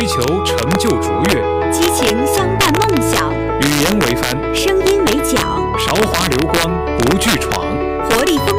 追求成就卓越，激情相伴梦想，语言为帆，声音为桨，韶华流光不惧闯，活力风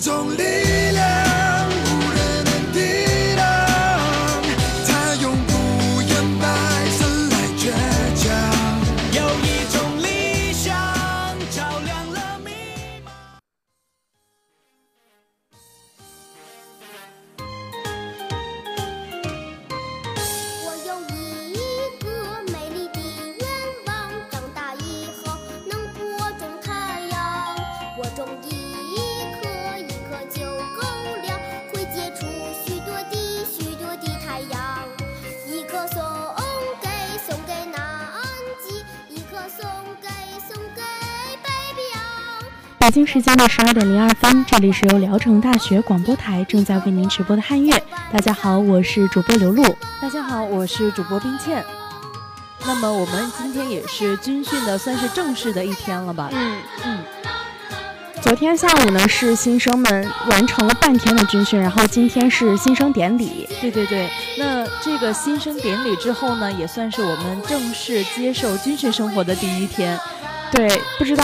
种力量，北京时间的十二点零二分，这里是由聊城大学广播台正在为您直播的汉乐。大家好，我是主播刘露。大家好，我是主播冰倩。那么我们今天也是军训的，算是正式的一天了吧？嗯嗯。昨天下午呢是新生们完成了半天的军训，然后今天是新生典礼。对对对，那这个新生典礼之后呢，也算是我们正式接受军训生活的第一天。对，不知道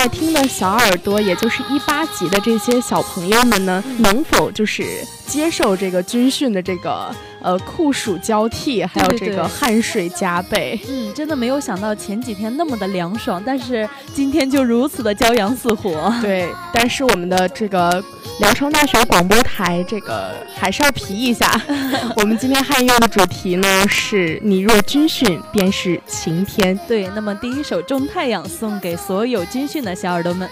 在听的小耳朵，也就是一八级的这些小朋友们呢，嗯。能否就是接受这个军训的这个呃酷暑交替，还有这个汗水加倍？嗯，真的没有想到前几天那么的凉爽，但是今天就如此的骄阳似火。对，但是我们的这个聊城大学广播台这个还是要皮一下。我们今天汉乐的主题呢是“你若军训，便是晴天对，那么第一首《种太阳》送给所有军训的小耳朵们。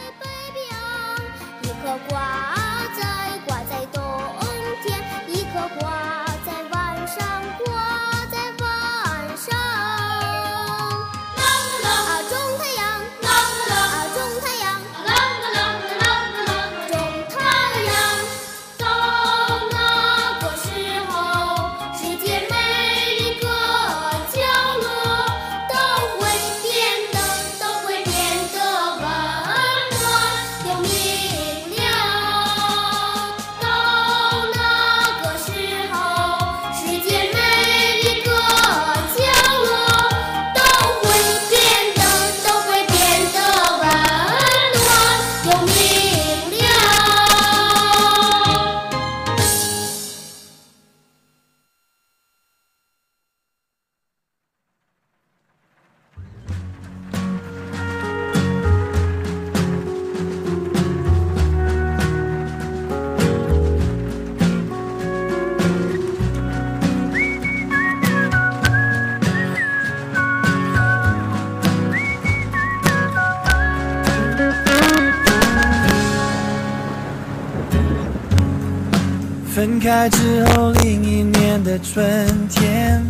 分开之后，另一年的春天，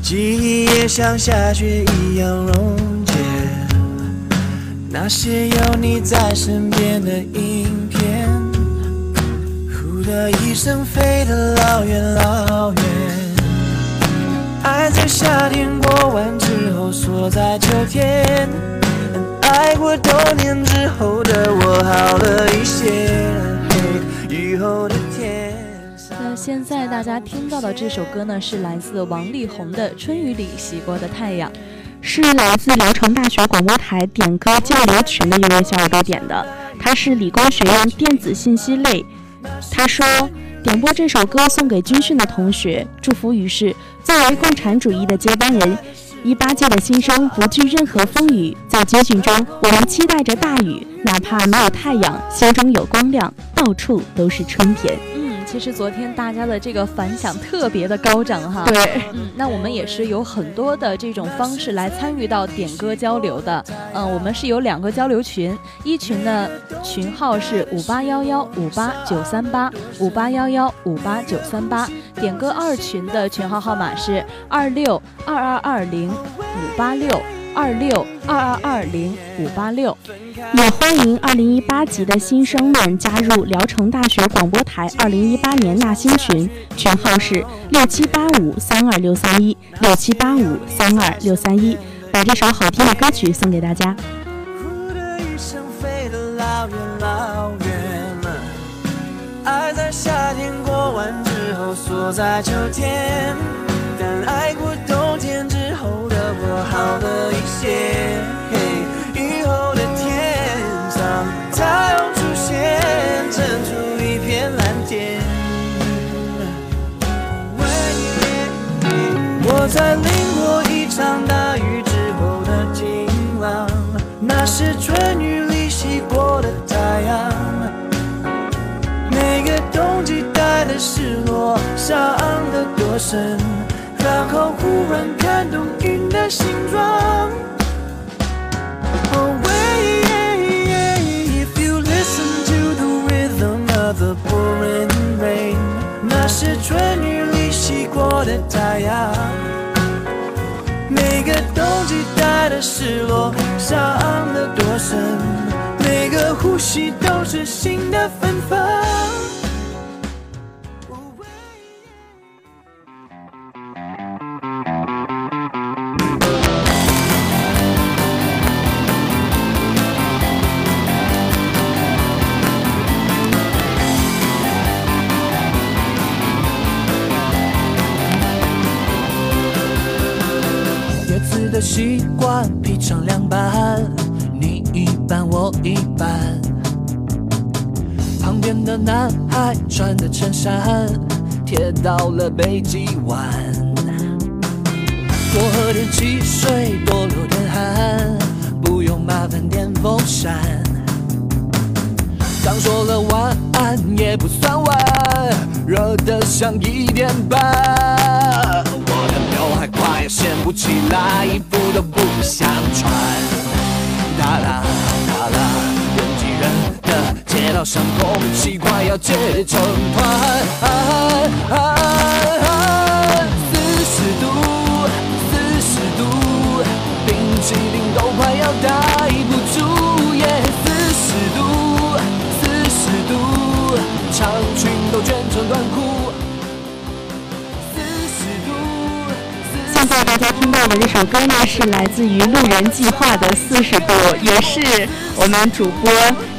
记忆也像下雪一样溶解。那些有你在身边的影片，呼的一声飞得老远老远。爱在夏天过完之后锁在秋天，爱过多年之后的我好了一些。以后的。现在大家听到的这首歌呢，是来自王力宏的《春雨里洗过的太阳》。是来自聊城大学广播台点歌交流群的一位小耳朵点的，他是理工学院电子信息类。他说，点播这首歌送给军训的同学，祝福语是：作为共产主义的接班人，一八届的新生不惧任何风雨，在军训中，我们期待着大雨，哪怕没有太阳，心中有光亮，到处都是春天。其实昨天大家的这个反响特别的高涨哈，对，嗯，那我们也是有很多的这种方式来参与到点歌交流的，嗯，我们是有两个交流群，一群呢群号是五八幺幺五八九三八五八幺幺五八九三八，点歌二群的群号号码是二六二二二零五八六。二六二二二零五八六，也欢迎二零一八级的新生们加入聊城大学广播台二零一八年纳新群，群号是六七八五三二六三一六七八五三二六三一，把这首好听的歌曲送给大家。呼的一声飞得老远老远了，爱在夏天过完之后锁在秋天，但爱过好了一些。以后的天上太阳出现，撑出一片蓝天。我在淋过一场大雨之后的晴朗，那是春雨里洗过的太阳。每个冬季带的失落，伤得多深，然后忽然看形状。Oh, wait, if you listen to the rhythm of the pouring rain，那是春雨里洗过的太阳。每个冬季带的失落，伤得多深，每个呼吸都是新的芬芳。贴到了北极湾，多喝点汽水，多流点汗，不用麻烦电风扇。刚说了晚安也不算晚，热得像一点半。我的刘海快要掀不起来，衣服都不想穿。啦啦，街道上，空气快要结成团。四十度，四十度，冰淇淋都快要待不住耶！四十度，四十度，长裙都卷成短裤。四十度，现在大家听到的这首歌呢，是来自于路人计划的《四十度》，也是我们主播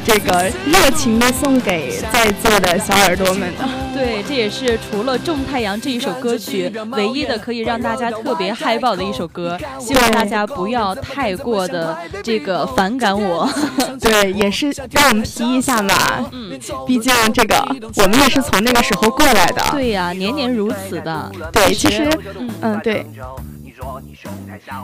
这个热情的送给在座的小耳朵们的。对，这也是除了《种太阳》这一首歌曲唯一的可以让大家特别嗨爆的一首歌。希望大家不要太过的这个反感我。对，也是让我们皮一下嘛。嗯，毕竟这个我们也是从那个时候过来的。对呀、年年如此的。对，其实，嗯，对。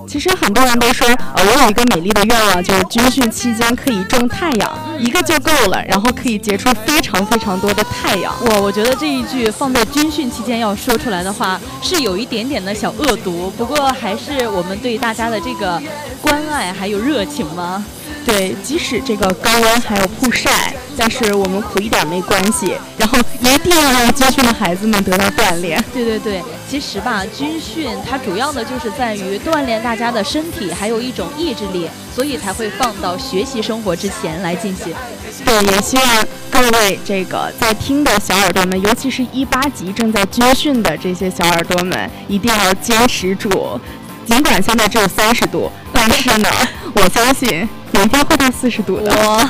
其实很多人都说，呃，我有一个美丽的愿望，就是军训期间可以种太阳，一个就够了，然后可以结出非常非常多的太阳。我我觉得这一句放在军训期间要说出来的话，是有一点点的小恶毒，不过还是我们对大家的这个关爱还有热情吗。对，即使这个高温还有曝晒，但是我们苦一点没关系。然后一定要让军训的孩子们得到锻炼。对对对，其实吧，军训它主要的就是在于锻炼大家的身体，还有一种意志力，所以才会放到学习生活之前来进行。对，也希望各位这个在听的小耳朵们，尤其是一八级正在军训的这些小耳朵们，一定要坚持住。尽管现在只有三十度，但是呢，我相信明天会到四十度的。哇！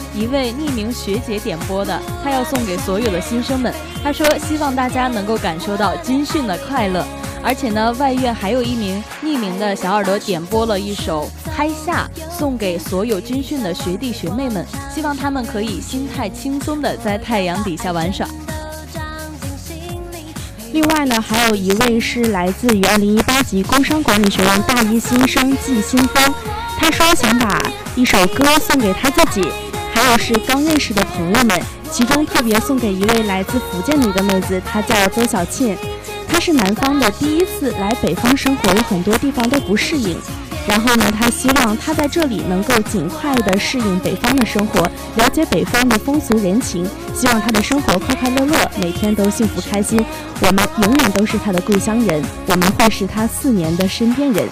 一位匿名学姐点播的，她要送给所有的新生们。她说希望大家能够感受到军训的快乐。而且呢，外院还有一名匿名的小耳朵点播了一首《嗨夏》，送给所有军训的学弟学妹们，希望他们可以心态轻松的在太阳底下玩耍。另外呢，还有一位是来自于二零一八级工商管理学院大一新生季新峰，他说想把一首歌送给他自己，还有是刚认识的朋友们，其中特别送给一位来自福建的一个妹子，她叫邹小倩。她是南方的，第一次来北方生活，有很多地方都不适应。然后呢，她希望她在这里能够尽快的适应北方的生活，了解北方的风俗人情。希望她的生活快快乐乐，每天都幸福开心。我们永远都是她的故乡人，我们会是她四年的身边人。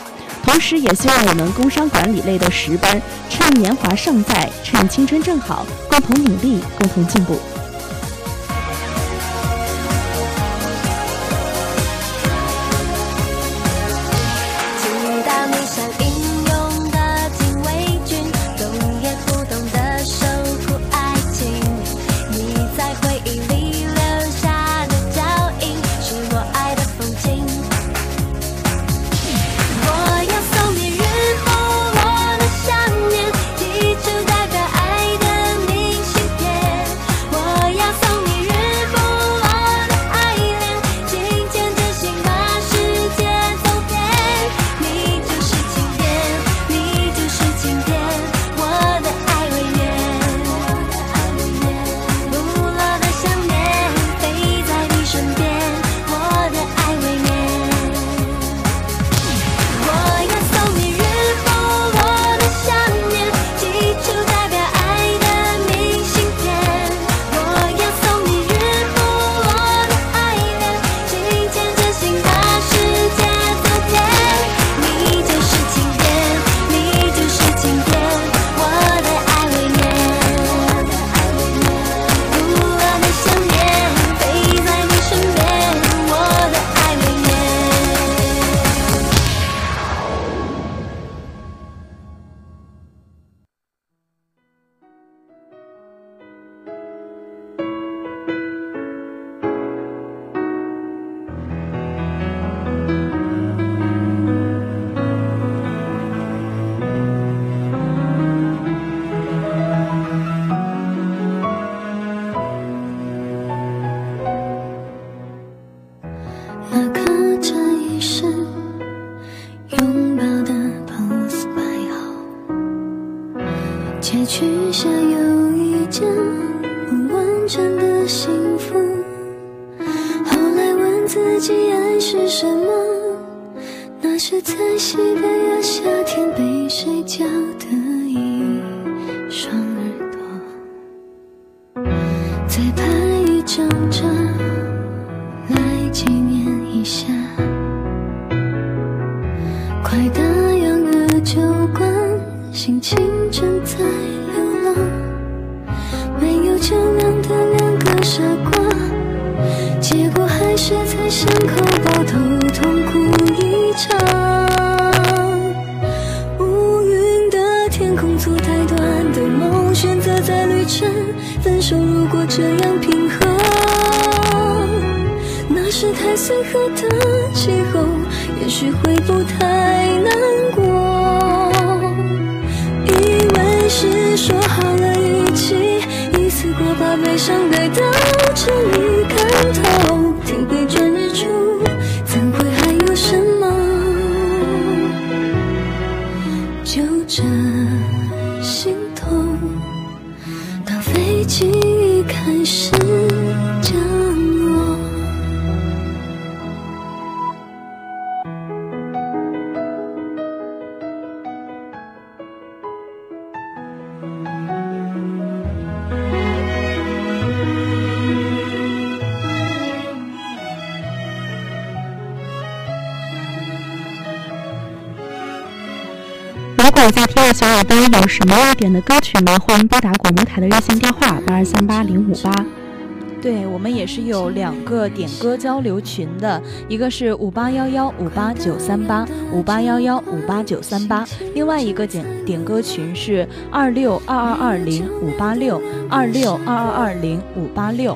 同时，也希望我们工商管理类的十班，趁年华尚在，趁青春正好，共同努力，共同进步。傻瓜，结果还是在伤口爆头，痛哭一场。乌云的天空，阻太短的梦，选择在旅程分手。如果这样平衡，那是太随和的气候，也许会不太难过。以为是说好了一起，一次过把悲伤悲。是你看透小耳朵有什么要点的歌曲吗？欢迎拨打广播台的热线电话八二三八零五八。对我们也是有两个点歌交流群的，一个是五八幺幺五八九三八五八幺幺五八九三八，另外一个点点歌群是二六二二二零五八六二六二二二零五八六，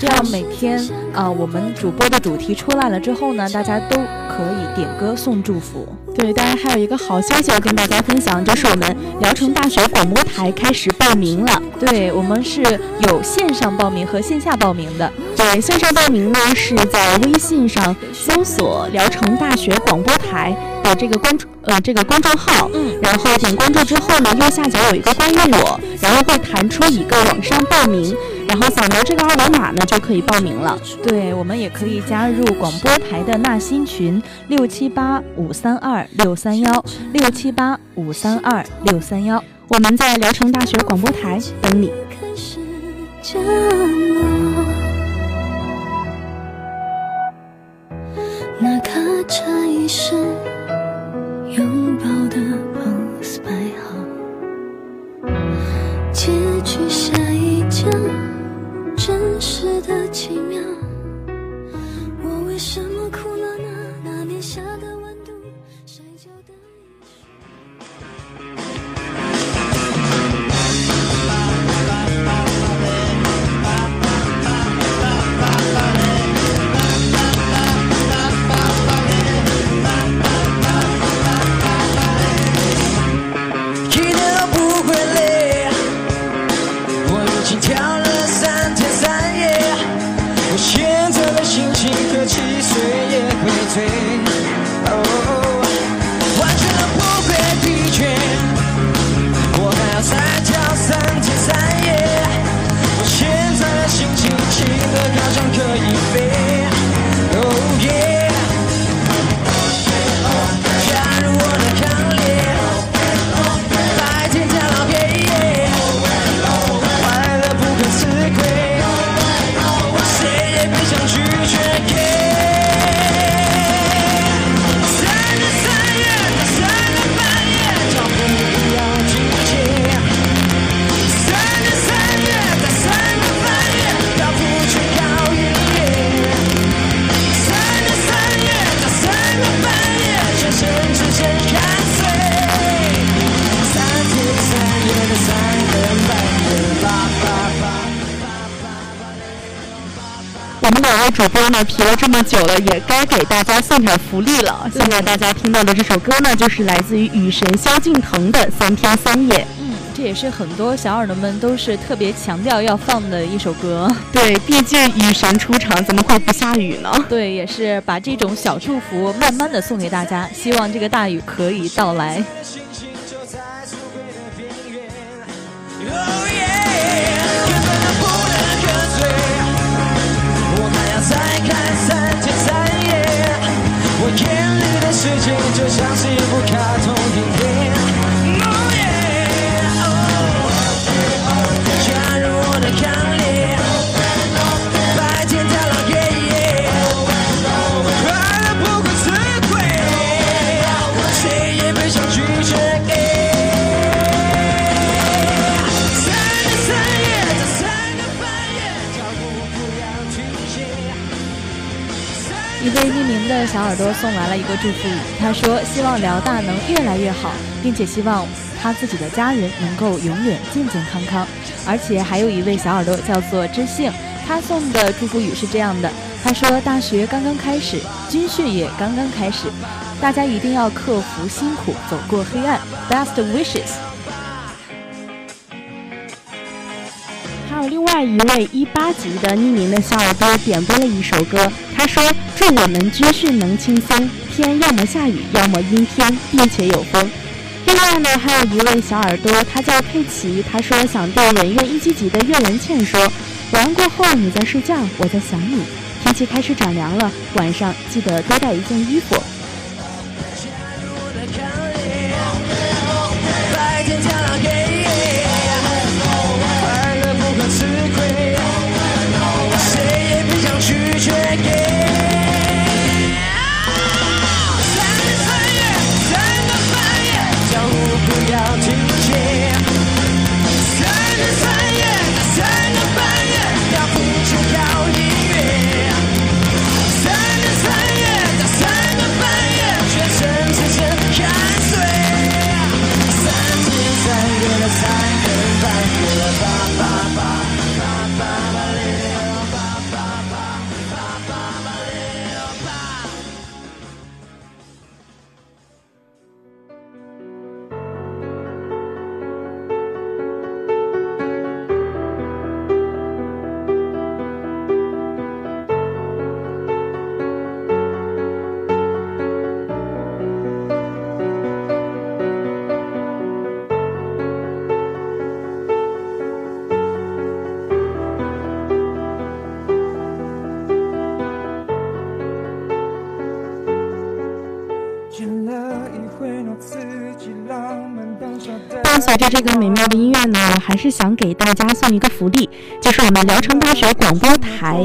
这样每天啊，我们主播的主题出来了之后呢，大家都可以点歌送祝福。对，当然还有一个好消息要跟大家分享，就是我们聊城大学广播台开始报名了。对我们是有线上报名和线下报名的。对，线上报名呢是在微信上搜索“聊城大学广播台”的这个关注呃这个公众号，嗯，然后点关注之后呢，右下角有一个关于我，然后会弹出一个网上报名。然后扫描这个二维码呢，就可以报名了。对，我们也可以加入广播台的纳新群六七八五三二六三幺六七八五三二六三幺。我们在聊城大学广播台等你。是拥抱的 pose 摆好，结局下一讲。真实的奇妙，我为什么哭位主播呢皮了这么久了，也该给大家送点福利了。现在大家听到的这首歌呢，就是来自于雨神萧敬腾的《三天三夜》。嗯，这也是很多小耳朵们都是特别强调要放的一首歌。对，毕竟雨神出场，怎么会不下雨呢？对，也是把这种小祝福慢慢的送给大家，希望这个大雨可以到来。眼里的世界就像是一部卡通影片。的小耳朵送来了一个祝福语，他说希望辽大能越来越好，并且希望他自己的家人能够永远健健康康。而且还有一位小耳朵叫做知性，他送的祝福语是这样的：他说大学刚刚开始，军训也刚刚开始，大家一定要克服辛苦，走过黑暗。Best wishes。还有另外一位一八级的匿名的小耳朵点播了一首歌，他说：“祝我们军训能轻松，天要么下雨，要么阴天，并且有风。”另外呢，还有一位小耳朵，他叫佩奇，他说想对演员一级级的岳文倩说：“晚安过后你在睡觉，我在想你。天气开始转凉了，晚上记得多带一件衣服。”随着这个美妙的音乐呢，我还是想给大家送一个福利，就是我们聊城大学广播台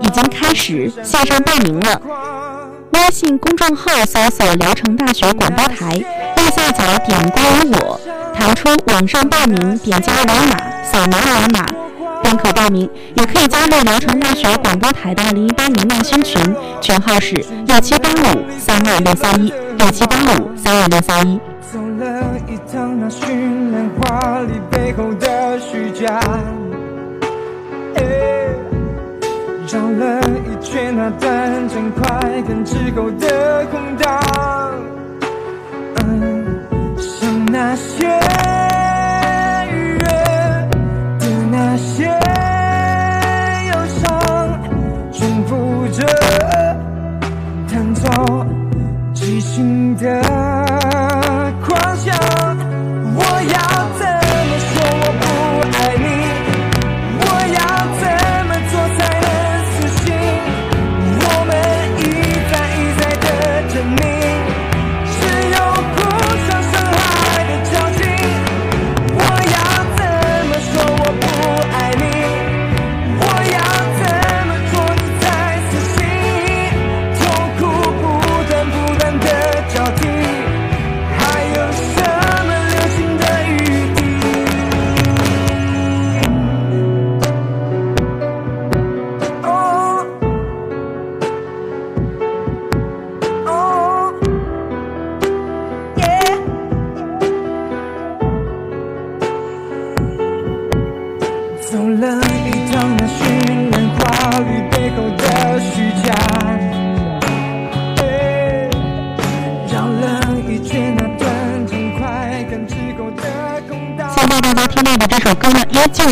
已经开始线上报名了。微信公众号搜索“聊城大学广播台”，右下角点关于我，弹出网上报名，点击二维码，扫描二维码便可报名。也可以加入聊城大学广播台的二零一八年纳新群，群号是六七八五三二六三一六七八五三二六三一。走了一趟那绚烂华丽背后的虚假，诶，绕了一圈那短暂快感之后的空荡，嗯，像那些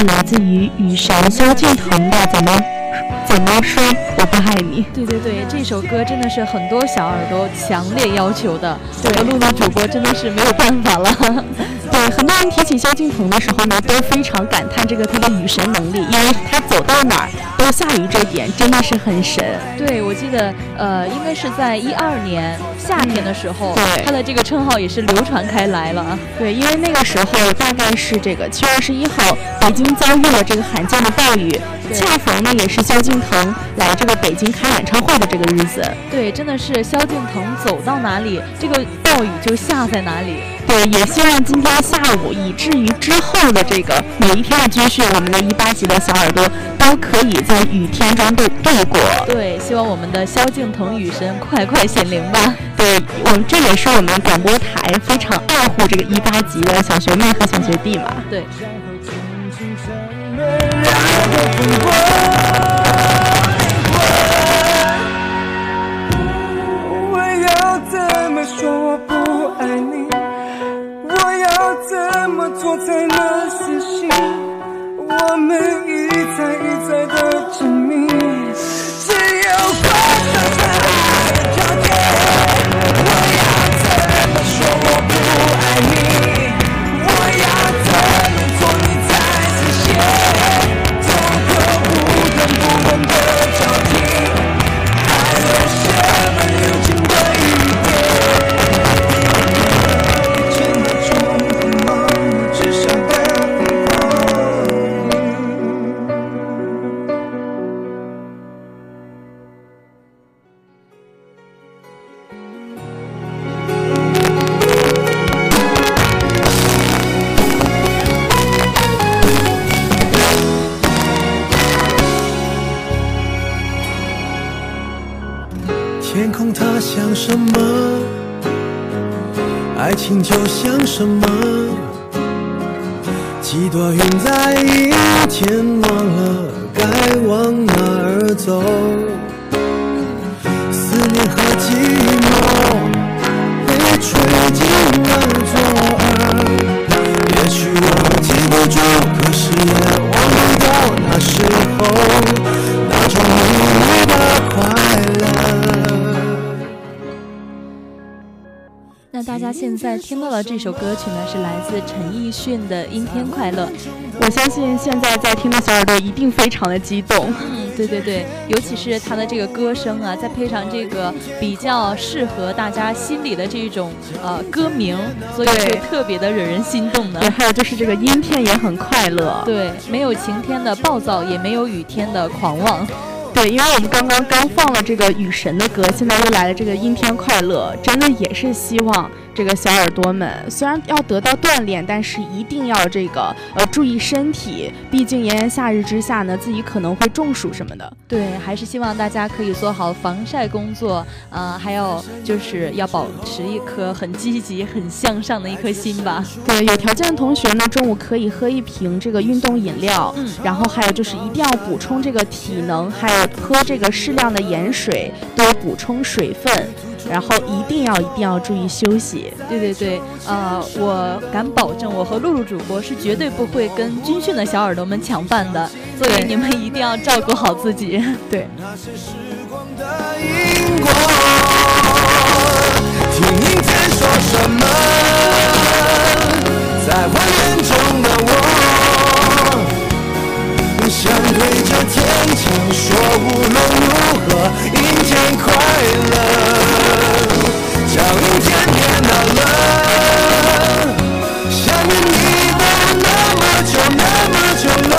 来自于雨神萧敬腾的《怎么怎么说我不爱你》。对对对，这首歌真的是很多小耳朵强烈要求的，我们录录主播真的是没有办法了。对，很多人提起萧敬腾的时候呢，都非常感叹这个他的雨神能力，因为他走到哪儿都下雨，这点真的是很神。对，我记得，呃，应该是在一二年夏天的时候，对他的这个称号也是流传开来了。对，因为那个时候大概是这个七月二十一号，北京遭遇了这个罕见的暴雨，恰逢呢也是萧敬腾来这个北京开演唱会的这个日子。对，真的是萧敬腾走到哪里，这个暴雨就下在哪里。对，也希望今天下午，以至于之后的这个每一天的军训，我们的一八级的小耳朵都可以在雨天中度度过。对，希望我们的萧敬腾雨神快快显灵吧。对，我们这也是我们广播台非常爱护这个一八级的小学妹和小学弟嘛。对，我要怎么说？我不爱你？我要怎么做才能死心？我们一再一再的那大家现在听到的这首歌曲呢，是来自陈奕迅的《阴天快乐》。我相信现在在听的小耳朵一定非常的激动。嗯，对对对，尤其是他的这个歌声啊，再配上这个比较适合大家心里的这种呃歌名，所以就特别的惹人心动呢。对，还有就是这个阴天也很快乐。对，没有晴天的暴躁，也没有雨天的狂妄。对，因为我们刚刚刚放了这个雨神的歌，现在又来了这个阴天快乐，真的也是希望。这个小耳朵们虽然要得到锻炼，但是一定要这个呃注意身体，毕竟炎炎夏日之下呢，自己可能会中暑什么的。对，还是希望大家可以做好防晒工作，呃，还有就是要保持一颗很积极、很向上的一颗心吧。对，有条件的同学呢，中午可以喝一瓶这个运动饮料，嗯，然后还有就是一定要补充这个体能，还有喝这个适量的盐水，多补充水分。然后一定要一定要注意休息。对对对，呃，我敢保证，我和露露主播是绝对不会跟军训的小耳朵们抢饭的。所以你们一定要照顾好自己。对。想对着天讲，说无论如何，阴天快乐，叫阴天变难了。想念你的那么久那么久了，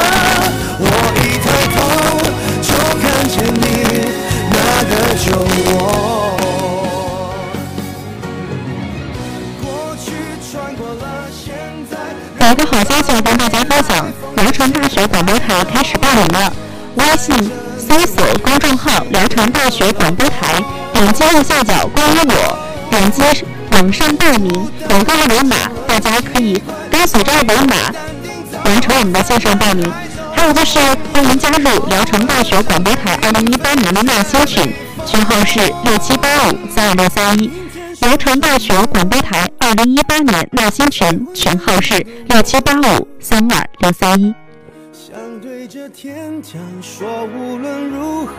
我一抬头就看见你那个酒窝。过去穿过了现在。有一个好消息要跟大家分享。聊城大学广播台开始报名了，微信搜索公众号“聊城大学广播台”，点击右下角关于我，点击网上报名，有个二维码，大家可以跟随这二维码完成我们的线上报名。还有就是欢迎加入聊城大学广播台2018年的纳新群，群号是六七八五三二六三一。聊城大学广播台2018年纳新群，群号是六七八五三二六三一。想对着天讲，说无论如何，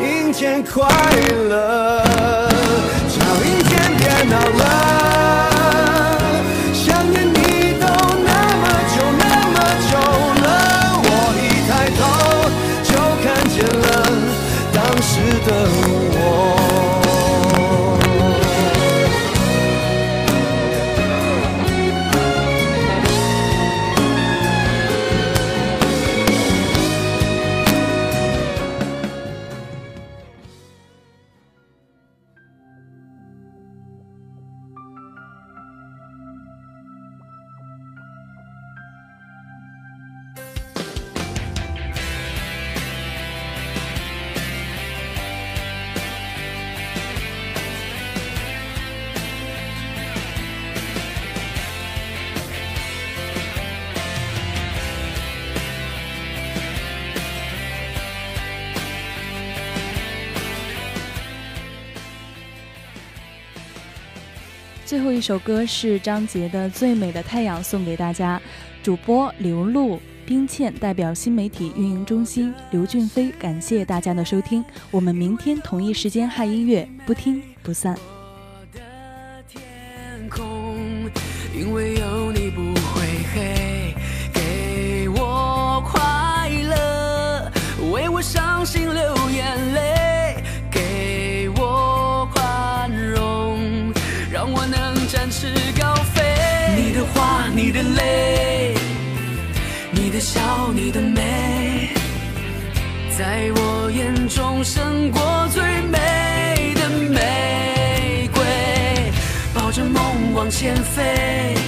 阴天快乐，叫阴天别闹了。想念你都那么久那么久了，我一抬头就看见了当时的我。最后一首歌是张杰的《最美的太阳》，送给大家。主播刘露、冰倩代表新媒体运营中心，刘俊飞感谢大家的收听。我们明天同一时间嗨音乐，不听不散。的美，在我眼中胜过最美的玫瑰。抱着梦往前飞。